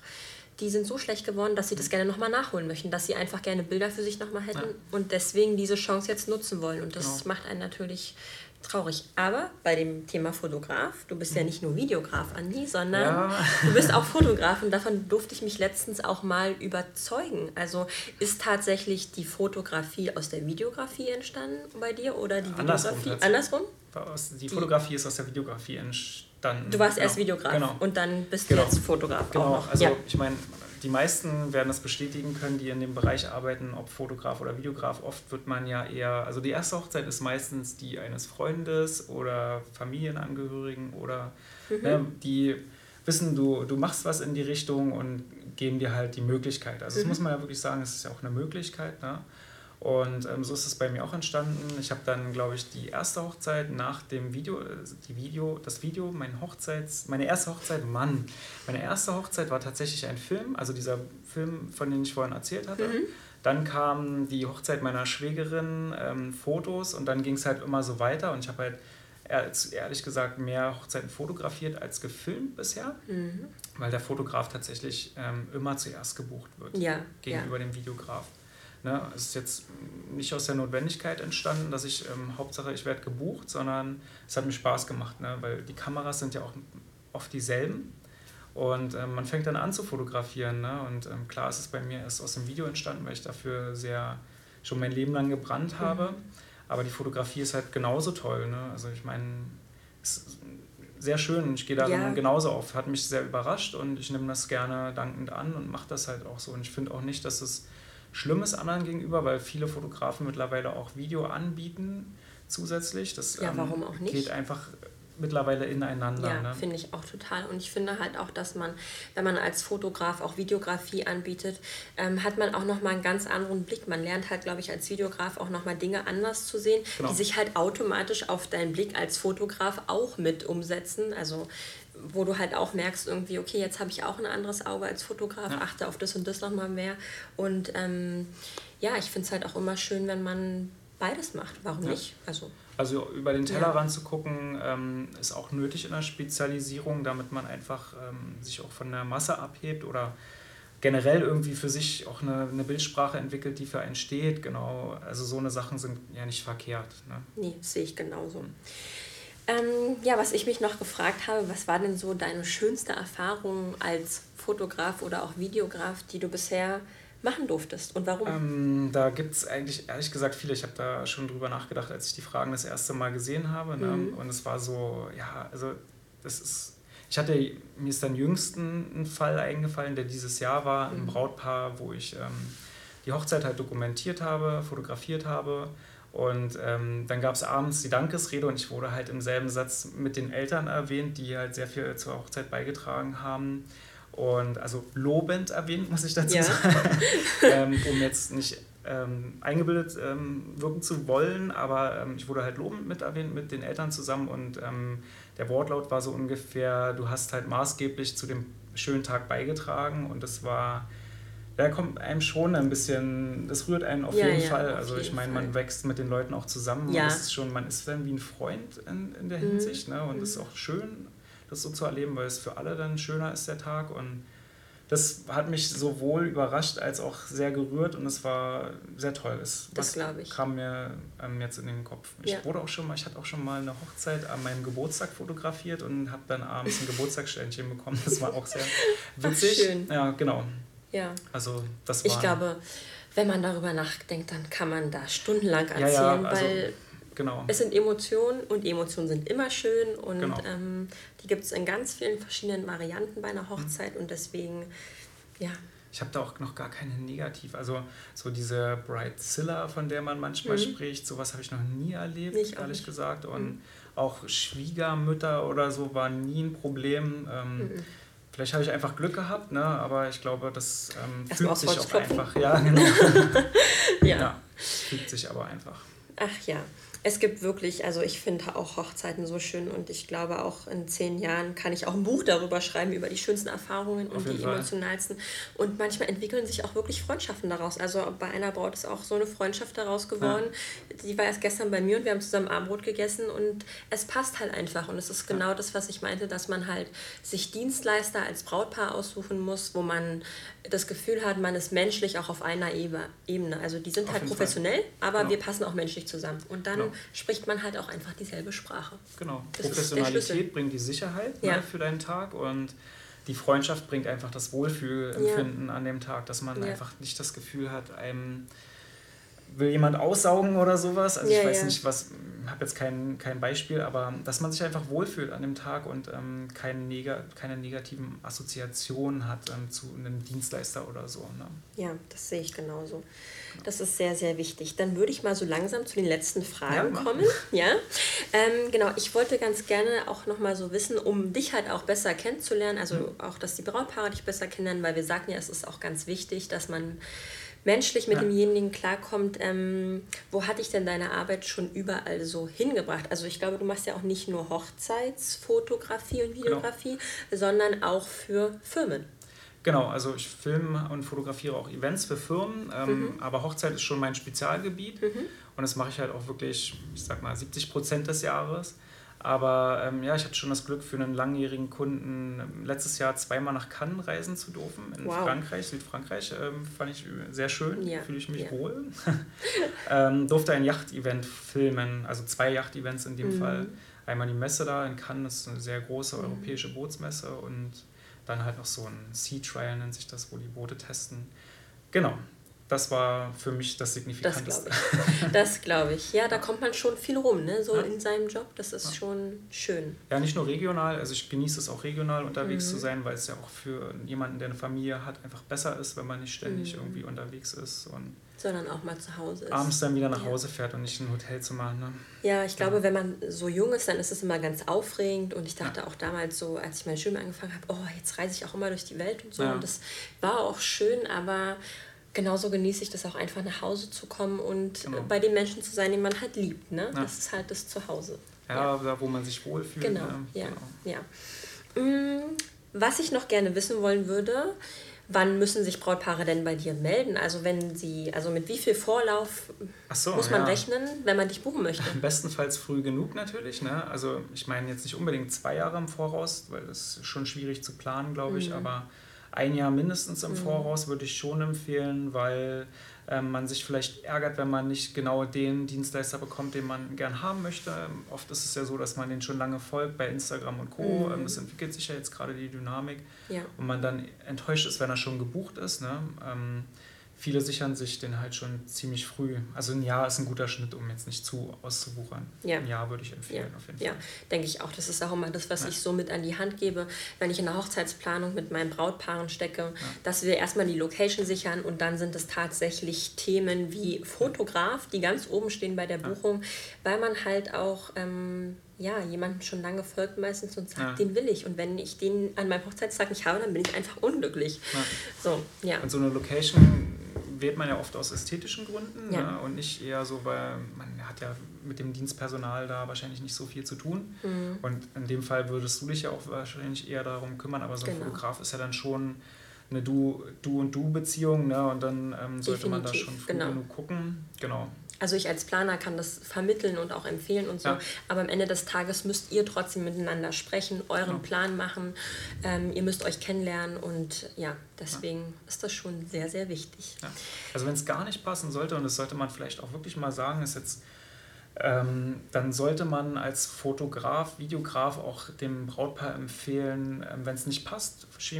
die sind so schlecht geworden, dass sie das gerne nochmal nachholen möchten, dass sie einfach gerne Bilder für sich nochmal hätten ja. und deswegen diese Chance jetzt nutzen wollen. Und das genau. macht einen natürlich traurig. Aber bei dem Thema Fotograf, du bist ja nicht nur Videograf, Andi, sondern ja. du bist auch Fotograf und davon durfte ich mich letztens auch mal überzeugen. Also ist tatsächlich die Fotografie aus der Videografie entstanden bei dir oder die Videografie andersrum? andersrum? Die Fotografie ist aus der Videografie entstanden. Du warst genau. erst Videograf genau. und dann bist du genau. jetzt Fotograf. Genau, also ja. ich meine, die meisten werden das bestätigen können, die in dem Bereich arbeiten, ob Fotograf oder Videograf. Oft wird man ja eher, also die erste Hochzeit ist meistens die eines Freundes oder Familienangehörigen oder mhm. ne, die wissen, du, du machst was in die Richtung und geben dir halt die Möglichkeit. Also mhm. das muss man ja wirklich sagen, es ist ja auch eine Möglichkeit. Ne? Und ähm, so ist es bei mir auch entstanden. Ich habe dann, glaube ich, die erste Hochzeit nach dem Video, also die Video, das Video, mein Hochzeits, meine erste Hochzeit, Mann, meine erste Hochzeit war tatsächlich ein Film, also dieser Film, von dem ich vorhin erzählt hatte. Mhm. Dann kam die Hochzeit meiner Schwägerin, ähm, Fotos und dann ging es halt immer so weiter und ich habe halt ehrlich gesagt mehr Hochzeiten fotografiert als gefilmt bisher, mhm. weil der Fotograf tatsächlich ähm, immer zuerst gebucht wird ja, gegenüber ja. dem Videograf. Ne, es ist jetzt nicht aus der Notwendigkeit entstanden, dass ich ähm, Hauptsache ich werde gebucht, sondern es hat mir Spaß gemacht, ne, weil die Kameras sind ja auch oft dieselben und ähm, man fängt dann an zu fotografieren. Ne, und ähm, klar ist es bei mir erst aus dem Video entstanden, weil ich dafür sehr schon mein Leben lang gebrannt habe. Mhm. Aber die Fotografie ist halt genauso toll. Ne? Also ich meine, es ist sehr schön und ich gehe darin ja. genauso auf. Hat mich sehr überrascht und ich nehme das gerne dankend an und mache das halt auch so. Und ich finde auch nicht, dass es Schlimmes anderen gegenüber, weil viele Fotografen mittlerweile auch Video anbieten zusätzlich. Das ja, warum auch nicht? geht einfach mittlerweile ineinander. Ja, ne? finde ich auch total. Und ich finde halt auch, dass man, wenn man als Fotograf auch Videografie anbietet, ähm, hat man auch nochmal einen ganz anderen Blick. Man lernt halt, glaube ich, als Videograf auch nochmal Dinge anders zu sehen, genau. die sich halt automatisch auf deinen Blick als Fotograf auch mit umsetzen. Also wo du halt auch merkst, irgendwie, okay, jetzt habe ich auch ein anderes Auge als Fotograf, ja. achte auf das und das nochmal mehr. Und ähm, ja, ich finde es halt auch immer schön, wenn man beides macht. Warum ja. nicht? Also, also über den Tellerrand ja. zu gucken, ähm, ist auch nötig in der Spezialisierung, damit man einfach ähm, sich auch von der Masse abhebt oder generell irgendwie für sich auch eine, eine Bildsprache entwickelt, die für einen steht. Genau, also so eine Sachen sind ja nicht verkehrt. Ne? Nee, sehe ich genauso. Mhm. Ähm, ja, was ich mich noch gefragt habe, was war denn so deine schönste Erfahrung als Fotograf oder auch Videograf, die du bisher machen durftest und warum? Ähm, da gibt es eigentlich ehrlich gesagt viele. Ich habe da schon drüber nachgedacht, als ich die Fragen das erste Mal gesehen habe. Ne? Mhm. Und es war so, ja, also das ist. Ich hatte, mir ist dann jüngsten ein Fall eingefallen, der dieses Jahr war, ein mhm. Brautpaar, wo ich ähm, die Hochzeit halt dokumentiert habe, fotografiert habe und ähm, dann gab es abends die Dankesrede und ich wurde halt im selben Satz mit den Eltern erwähnt, die halt sehr viel zur Hochzeit beigetragen haben. Und also lobend erwähnt, muss ich dazu ja. sagen, ähm, um jetzt nicht ähm, eingebildet ähm, wirken zu wollen, aber ähm, ich wurde halt lobend mit erwähnt mit den Eltern zusammen und ähm, der Wortlaut war so ungefähr, du hast halt maßgeblich zu dem schönen Tag beigetragen und das war da kommt einem schon ein bisschen, das rührt einen auf ja, jeden ja, Fall. Auf also ich meine, man wächst mit den Leuten auch zusammen. Ja. ist schon, man ist dann wie ein Freund in, in der mhm. Hinsicht. Ne? Und es mhm. ist auch schön, das so zu erleben, weil es für alle dann schöner ist, der Tag. Und das hat mich sowohl überrascht als auch sehr gerührt und es war sehr toll. Es, das glaube ich. kam mir ähm, jetzt in den Kopf. Ich ja. wurde auch schon mal, ich hatte auch schon mal eine Hochzeit an meinem Geburtstag fotografiert und habe dann abends ein Geburtstagsständchen bekommen. Das war auch sehr witzig. Ach, schön. Ja, genau. Ja. Also das war. Ich glaube, wenn man darüber nachdenkt, dann kann man da stundenlang erzählen, ja, ja, also, weil genau. es sind Emotionen und Emotionen sind immer schön und genau. ähm, die gibt es in ganz vielen verschiedenen Varianten bei einer Hochzeit mhm. und deswegen, ja. Ich habe da auch noch gar keine Negativ. Also so diese Bridezilla, von der man manchmal mhm. spricht, sowas habe ich noch nie erlebt, nicht ehrlich nicht. gesagt. Und mhm. auch Schwiegermütter oder so waren nie ein Problem. Ähm, mhm. Vielleicht habe ich einfach Glück gehabt, ne? aber ich glaube, das ähm, fügt sich auch einfach. Ja, genau. ja. ja, fügt sich aber einfach. Ach ja es gibt wirklich, also ich finde auch Hochzeiten so schön und ich glaube auch in zehn Jahren kann ich auch ein Buch darüber schreiben, über die schönsten Erfahrungen und die Fall. emotionalsten. Und manchmal entwickeln sich auch wirklich Freundschaften daraus. Also bei einer Braut ist auch so eine Freundschaft daraus geworden. Ja. Die war erst gestern bei mir und wir haben zusammen Abendbrot gegessen und es passt halt einfach. Und es ist genau ja. das, was ich meinte, dass man halt sich Dienstleister als Brautpaar aussuchen muss, wo man das Gefühl hat, man ist menschlich auch auf einer Ebene. Also die sind auf halt professionell, Fall. aber genau. wir passen auch menschlich zusammen. Und dann genau. spricht man halt auch einfach dieselbe Sprache. Genau. Das Professionalität bringt die Sicherheit ne, ja. ne, für deinen Tag und die Freundschaft bringt einfach das Wohlfühlempfinden ja. an dem Tag, dass man ja. einfach nicht das Gefühl hat, einem will jemand aussaugen oder sowas. Also Ja, ich weiß ja. nicht, was, habe jetzt kein, kein Beispiel, aber dass man sich einfach wohlfühlt an dem Tag und ähm, keine, neg keine negativen Assoziationen hat ähm, zu einem Dienstleister oder so. Ne? Ja, das sehe ich genauso. Das ist sehr, sehr wichtig. Dann würde ich mal so langsam zu den letzten Fragen Ja, kommen. Ja, ähm, genau. Ich wollte ganz gerne auch noch mal so wissen, um dich halt auch besser kennenzulernen, also Mhm. auch, dass die Brautpaare dich besser kennenlernen, weil wir sagten ja, es ist auch ganz wichtig, dass man menschlich mit Ja. demjenigen klarkommt. Ähm, wo hat dich denn deine Arbeit schon überall so hingebracht? Also ich glaube, du machst ja auch nicht nur Hochzeitsfotografie und Videografie, sondern auch für Firmen. Genau, also ich filme und fotografiere auch Events für Firmen, ähm, Mhm. aber Hochzeit ist schon mein Spezialgebiet und das mache ich halt auch wirklich, ich sag mal, 70 Prozent des Jahres. Aber ähm, ja, ich hatte schon das Glück, für einen langjährigen Kunden ähm, letztes Jahr zweimal nach Cannes reisen zu dürfen, in Wow. Frankreich, Südfrankreich. Ähm, fand ich sehr schön, Ja, fühle ich mich ja. wohl. ähm, durfte ein Yacht-Event filmen, also zwei Yacht-Events in dem Mhm. Fall. Einmal die Messe da in Cannes, das ist eine sehr große europäische Bootsmesse und dann halt noch so ein Sea Trial nennt sich das, wo die Boote testen. Genau, das war für mich das Das Signifikanteste. glaube ich. Das glaube ich. Ja, da kommt man schon viel rum, ne? So Ja. in seinem Job. Das ist schon schön. Ja, nicht nur regional, also ich genieße es auch regional unterwegs Mhm. zu sein, weil es ja auch für jemanden, der eine Familie hat, einfach besser ist, wenn man nicht ständig Mhm. irgendwie unterwegs ist und Sondern auch mal zu Hause ist. abends dann wieder nach Ja. Hause fährt und nicht ein Hotel zu machen. Ne? Ja, ich glaube, wenn man so jung ist, dann ist es immer ganz aufregend. Und ich dachte auch damals so, als ich mein Studium angefangen habe, oh, jetzt reise ich auch immer durch die Welt und so. Ja. Und das war auch schön, aber genauso genieße ich das auch einfach nach Hause zu kommen und Genau. äh, bei den Menschen zu sein, die man halt liebt. Ne? Ja. Das ist halt das Zuhause. Ja, da wo man sich wohlfühlt. Genau, ne? ja. Genau. ja. Mm, Was ich noch gerne wissen wollen würde, wann müssen sich Brautpaare denn bei dir melden? Also wenn sie, also mit wie viel Vorlauf so, muss man ja. rechnen, wenn man dich buchen möchte? Bestenfalls früh genug natürlich. Ne? Also ich meine jetzt nicht unbedingt zwei Jahre im Voraus, weil das ist schon schwierig zu planen, glaube Mhm. ich. Aber ein Jahr mindestens im Voraus würde ich schon empfehlen, weil ähm, man sich vielleicht ärgert, wenn man nicht genau den Dienstleister bekommt, den man gern haben möchte. Ähm, Oft ist es ja so, dass man den schon lange folgt bei Instagram und Co. Mhm. Ähm, das entwickelt sich ja jetzt gerade die Dynamik Ja. und man dann enttäuscht ist, wenn er schon gebucht ist. Ne? Viele sichern sich den halt schon ziemlich früh. Also ein Jahr ist ein guter Schnitt, um jetzt nicht zu auszuwuchern. Ja. Ein Jahr würde ich empfehlen, Ja, auf jeden ja Fall. denke ich auch. Das ist auch immer das, was Ja. ich so mit an die Hand gebe, wenn ich in der Hochzeitsplanung mit meinen Brautpaaren stecke, dass wir erstmal die Location sichern und dann sind es tatsächlich Themen wie Fotograf, die ganz oben stehen bei der Buchung, weil man halt auch ähm, ja, jemanden schon lange folgt meistens und sagt, Ja. den will ich. Und wenn ich den an meinem Hochzeitstag nicht habe, dann bin ich einfach unglücklich. Ja. So, ja. Und so eine Location wählt man ja oft aus ästhetischen Gründen Ja. ne? und nicht eher so, weil man hat ja mit dem Dienstpersonal da wahrscheinlich nicht so viel zu tun. Mhm. Und in dem Fall würdest du dich ja auch wahrscheinlich eher darum kümmern, aber so ein Genau. Fotograf ist ja dann schon eine Du- Du- und Du-Beziehung ne? und dann ähm, sollte man da Definitiv, schon früh genau. genug gucken. Genau. Also ich als Planer kann das vermitteln und auch empfehlen und so. Ja. Aber am Ende des Tages müsst ihr trotzdem miteinander sprechen, euren Genau. Plan machen. Ähm, ihr müsst euch kennenlernen und ja, deswegen ist das schon sehr, sehr wichtig. Ja. Also wenn es gar nicht passen sollte, und das sollte man vielleicht auch wirklich mal sagen, ist jetzt, ähm, dann sollte man als Fotograf, Videograf auch dem Brautpaar empfehlen, ähm, wenn es nicht passt äh,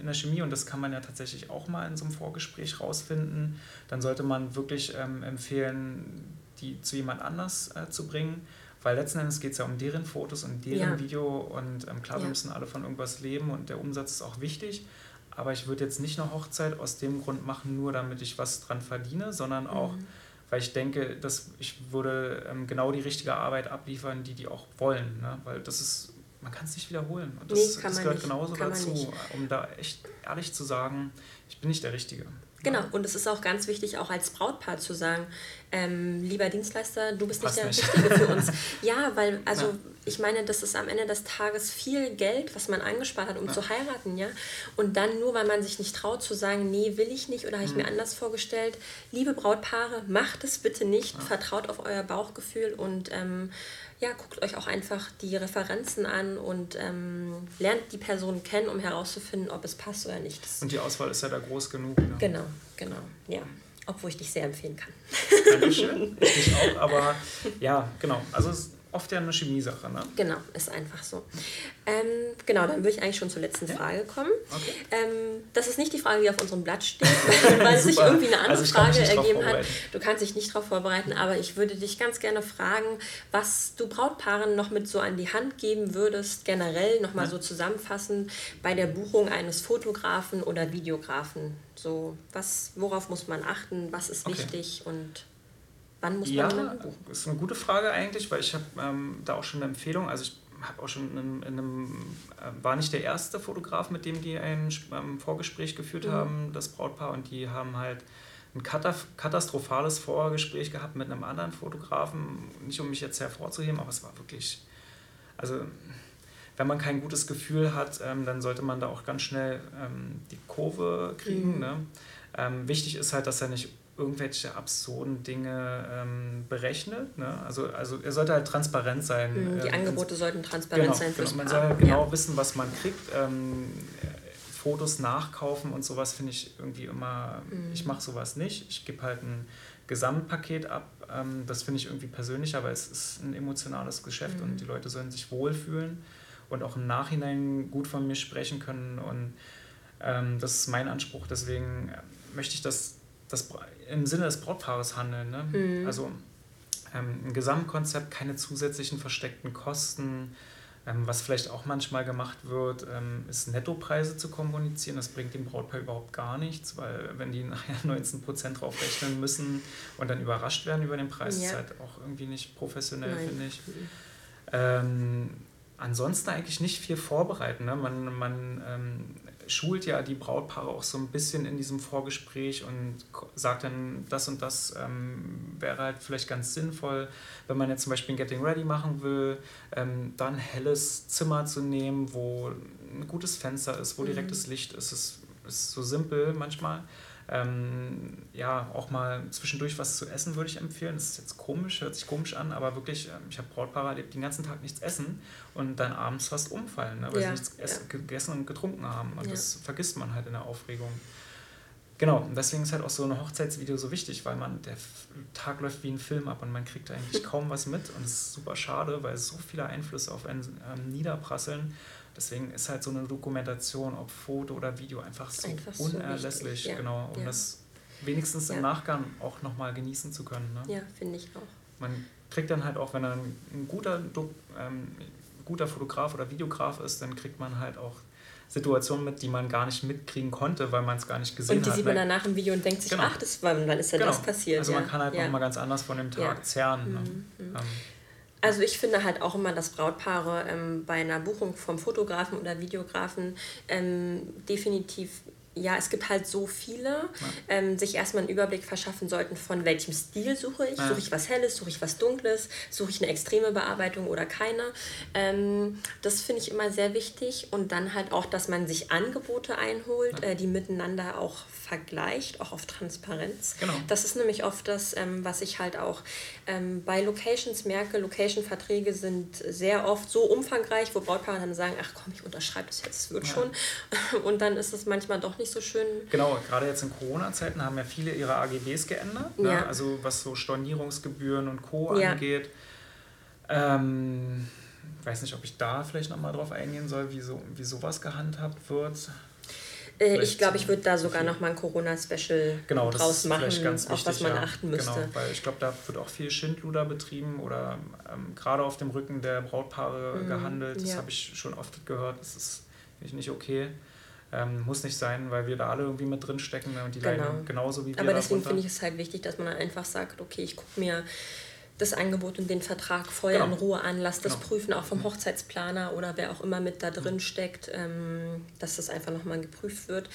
in der Chemie, und das kann man ja tatsächlich auch mal in so einem Vorgespräch rausfinden, dann sollte man wirklich ähm, empfehlen, die zu jemand anders äh, zu bringen. Weil letzten Endes geht es ja um deren Fotos und deren Ja. Video und ähm, klar, wir Ja. müssen alle von irgendwas leben und der Umsatz ist auch wichtig. Aber ich würde jetzt nicht eine Hochzeit aus dem Grund machen, nur damit ich was dran verdiene, sondern auch, Mhm. Weil ich denke, dass ich würde ähm, genau die richtige Arbeit abliefern, die die auch wollen. Ne? Weil das ist, man kann es nicht wiederholen. Und das, Nee, das gehört nicht. genauso Kann dazu, um da echt ehrlich zu sagen, ich bin nicht der Richtige. Genau, und es ist auch ganz wichtig, auch als Brautpaar zu sagen, ähm, lieber Dienstleister, du bist nicht Passt der nicht. Richtige für uns. Ja, weil, also Ja. ich meine, das ist am Ende des Tages viel Geld, was man angespart hat, um Ja. zu heiraten, ja. Und dann nur, weil man sich nicht traut zu sagen, nee, will ich nicht oder habe ich Mhm. mir anders vorgestellt. Liebe Brautpaare, macht es bitte nicht, vertraut auf euer Bauchgefühl und ähm, ja, guckt euch auch einfach die Referenzen an und ähm, lernt die Person kennen, um herauszufinden, ob es passt oder nicht. Das Und die Auswahl ist ja da groß genug. Ne? Genau, genau, ja. Obwohl ich dich sehr empfehlen kann. Dankeschön. Ich auch, aber ja, genau. Also oft ja eine Chemiesache, ne? Genau, ist einfach so. Ähm, genau, dann würde ich eigentlich schon zur letzten ja? Frage kommen. Okay. Ähm, das ist nicht die Frage, die auf unserem Blatt steht, weil sich irgendwie eine andere also Frage ergeben hat. Du kannst dich nicht darauf vorbereiten, aber ich würde dich ganz gerne fragen, was du Brautpaaren noch mit so an die Hand geben würdest, generell nochmal ja. so zusammenfassen bei der Buchung eines Fotografen oder Videografen. So, was, worauf muss man achten, was ist okay. wichtig und Wann muss ja, man jemanden buchen? Das ist eine gute Frage eigentlich, weil ich habe ähm, da auch schon eine Empfehlung. Also ich habe auch schon in, in einem, äh, war nicht der erste Fotograf, mit dem die ein ähm, Vorgespräch geführt mhm. haben, das Brautpaar, und die haben halt ein katastrophales Vorgespräch gehabt mit einem anderen Fotografen. Nicht um mich jetzt hervorzuheben, aber es war wirklich, also wenn man kein gutes Gefühl hat, ähm, dann sollte man da auch ganz schnell ähm, die Kurve kriegen. Mhm. Ne? Ähm, wichtig ist halt, dass er nicht irgendwelche absurden Dinge ähm, berechnet. Ne? Also, also er sollte halt transparent sein. Mhm, die äh, Angebote sollten transparent genau, sein. Genau, man soll halt genau ja. wissen, was man kriegt. Ähm, Fotos nachkaufen und sowas finde ich irgendwie immer, mhm. ich mache sowas nicht. Ich gebe halt ein Gesamtpaket ab. Ähm, das finde ich irgendwie persönlicher, weil es ist ein emotionales Geschäft mhm. und die Leute sollen sich wohlfühlen und auch im Nachhinein gut von mir sprechen können. Und ähm, das ist mein Anspruch. Deswegen möchte ich das, das im Sinne des Brautpaares handeln. Ne? Mhm. Also ähm, ein Gesamtkonzept, keine zusätzlichen versteckten Kosten. Ähm, was vielleicht auch manchmal gemacht wird, ähm, ist Nettopreise zu kommunizieren. Das bringt dem Brautpaar überhaupt gar nichts, weil wenn die nachher 19% drauf rechnen müssen und dann überrascht werden über den Preis, ja. ist halt auch irgendwie nicht professionell, finde ich. Mhm. Ähm, ansonsten eigentlich nicht viel vorbereiten. Ne? Man, man ähm, schult ja die Brautpaare auch so ein bisschen in diesem Vorgespräch und sagt dann, das und das ähm, wäre halt vielleicht ganz sinnvoll, wenn man jetzt zum Beispiel ein Getting Ready machen will, ähm, dann ein helles Zimmer zu nehmen, wo ein gutes Fenster ist, wo direktes mhm. Licht ist. Es ist so simpel manchmal. Ähm, ja, auch mal zwischendurch was zu essen würde ich empfehlen. Das ist jetzt komisch, hört sich komisch an, aber wirklich, ähm, ich habe Brautpaare erlebt, die den ganzen Tag nichts essen und dann abends fast umfallen, ne, weil ja, sie nichts ja. gegessen und getrunken haben. Und ja. das vergisst man halt in der Aufregung. Genau, und deswegen ist halt auch so ein Hochzeitsvideo so wichtig, weil man, der Tag läuft wie ein Film ab und man kriegt eigentlich kaum was mit und es ist super schade, weil so viele Einflüsse auf einen ähm, niederprasseln Deswegen ist halt so eine Dokumentation, ob Foto oder Video, einfach so einfach unerlässlich, so ja. genau, um ja. das wenigstens ja. im Nachgang auch nochmal genießen zu können. Ne? Ja, finde ich auch. Man kriegt dann halt auch, wenn er ein, ein guter, ähm, guter Fotograf oder Videograf ist, dann kriegt man halt auch Situationen mit, die man gar nicht mitkriegen konnte, weil man es gar nicht gesehen hat. Und die sieht man danach im Video und denkt sich, genau. ach, das war, wann ist denn genau. das passiert? Also man kann halt ja. nochmal ganz anders von dem Tag zerren. Ne? Mhm. Mhm. Ähm, also ich finde halt auch immer, dass Brautpaare ähm, bei einer Buchung vom Fotografen oder Videografen ähm, definitiv ja, es gibt halt so viele, ja. ähm, sich erstmal einen Überblick verschaffen sollten, von welchem Stil suche ich. Ja. Suche ich was Helles, suche ich was Dunkles, suche ich eine extreme Bearbeitung oder keine. Ähm, das finde ich immer sehr wichtig. Und dann halt auch, dass man sich Angebote einholt, ja. äh, die miteinander auch vergleicht, auch auf Transparenz. Genau. Das ist nämlich oft das, ähm, was ich halt auch ähm, bei Locations merke. Location-Verträge sind sehr oft so umfangreich, wo Brautpaare dann sagen, ach komm, ich unterschreibe das jetzt, es wird schon. Und dann ist es manchmal doch nicht nicht so schön. Genau, gerade jetzt in Corona-Zeiten haben ja viele ihre AGBs geändert. Ne? Ja. Also was so Stornierungsgebühren und Co. Ja. angeht. Ähm, weiß nicht, ob ich da vielleicht nochmal drauf eingehen soll, wie, so, wie sowas gehandhabt wird. Äh, ich glaube, ich würde da sogar nochmal ein Corona-Special genau, draus machen, wichtig, auf was man ja. achten müsste. Genau, weil ich glaube, da wird auch viel Schindluder betrieben oder ähm, gerade auf dem Rücken der Brautpaare mhm, gehandelt. Das ja. habe ich schon oft gehört. Das ist nicht okay. Ähm, muss nicht sein, weil wir da alle irgendwie mit drin stecken ne, und die genau. leiden genauso wie wir. Aber deswegen finde ich es halt wichtig, dass man dann einfach sagt, okay, ich gucke mir das Angebot und den Vertrag voll genau. in Ruhe an, lass das genau. prüfen, auch vom Hochzeitsplaner oder wer auch immer mit da drin steckt, ähm, dass das einfach nochmal geprüft wird.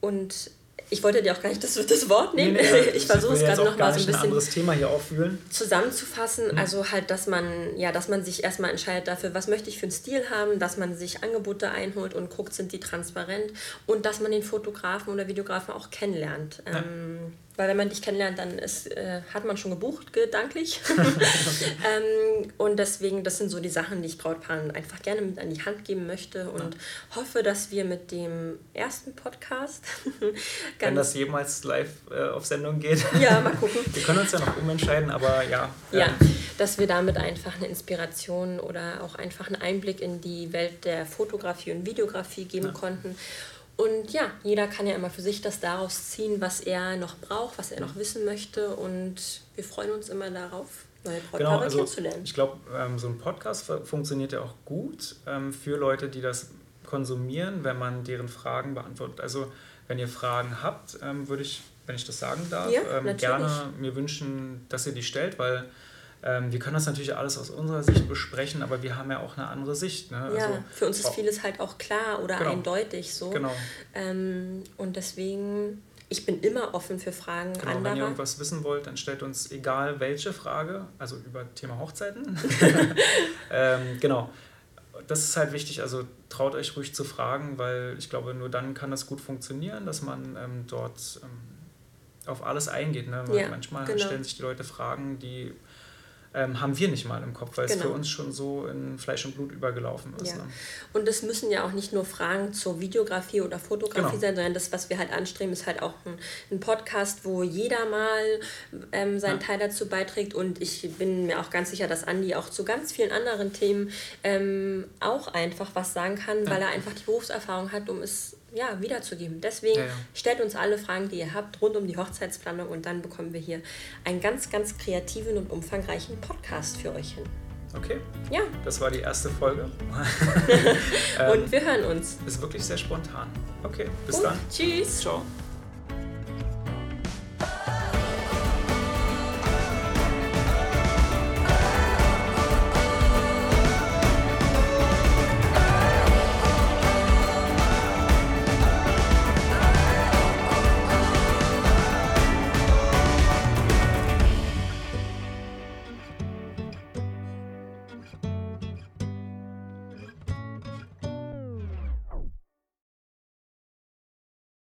Und ich wollte dir auch gar nicht das, das Wort nehmen. Nee, nee, ich versuche es gerade noch mal so ein bisschen ein anderes Thema hier auffühlen. zusammenzufassen. Mhm. Also halt, dass man, ja, dass man sich erstmal entscheidet dafür, was möchte ich für einen Stil haben, dass man sich Angebote einholt und guckt, sind die transparent und dass man den Fotografen oder Videografen auch kennenlernt. Ja. Ähm, weil wenn man dich kennenlernt, dann ist, äh, hat man schon gebucht, gedanklich. ähm, und deswegen, das sind so die Sachen, die ich Brautpaaren einfach gerne mit an die Hand geben möchte und ja. hoffe, dass wir mit dem ersten Podcast. Wenn das jemals live äh, auf Sendung geht. Ja, mal gucken. wir können uns ja noch umentscheiden, aber ja. Ja, ähm. dass wir damit einfach eine Inspiration oder auch einfach einen Einblick in die Welt der Fotografie und Videografie geben ja. konnten. Und ja, jeder kann ja immer für sich das daraus ziehen, was er noch braucht, was er noch wissen möchte. Und wir freuen uns immer darauf, neue Podcasts genau, also kennenzulernen. Ich glaube, ähm, so ein Podcast funktioniert ja auch gut ähm, für Leute, die das konsumieren, wenn man deren Fragen beantwortet. Also wenn ihr Fragen habt, ähm, würde ich, wenn ich das sagen darf, ja, ähm, gerne mir wünschen, dass ihr die stellt, weil ähm, wir können das natürlich alles aus unserer Sicht besprechen, aber wir haben ja auch eine andere Sicht. Ne? Ja, also, für uns ist vieles halt auch klar oder genau. eindeutig so. Genau. Und deswegen, ich bin immer offen für Fragen genau, anderer. Wenn ihr irgendwas wissen wollt, dann stellt uns egal welche Frage, also über Thema Hochzeiten. ähm, genau. Das ist halt wichtig, also traut euch ruhig zu fragen, weil ich glaube, nur dann kann das gut funktionieren, dass man ähm, dort ähm, auf alles eingeht. Ne? Ja, Manchmal genau. stellen sich die Leute Fragen, die ähm, haben wir nicht mal im Kopf, weil genau. es für uns schon so in Fleisch und Blut übergelaufen ist. Ja. Ne? Und es müssen ja auch nicht nur Fragen zur Videografie oder Fotografie genau. sein, sondern das, was wir halt anstreben, ist halt auch ein, ein Podcast, wo jeder mal ähm, seinen ja. Teil dazu beiträgt. Und ich bin mir auch ganz sicher, dass Andi auch zu ganz vielen anderen Themen ähm, auch einfach was sagen kann, ja. weil er einfach die Berufserfahrung hat, um es ja, wiederzugeben. Deswegen ja, ja. stellt uns alle Fragen, die ihr habt, rund um die Hochzeitsplanung und dann bekommen wir hier einen ganz, ganz kreativen und umfangreichen Podcast für euch hin. Okay. Ja. Das war die erste Folge. und wir hören uns. Ist wirklich sehr spontan. Okay, bis Gut, dann. Tschüss. Ciao.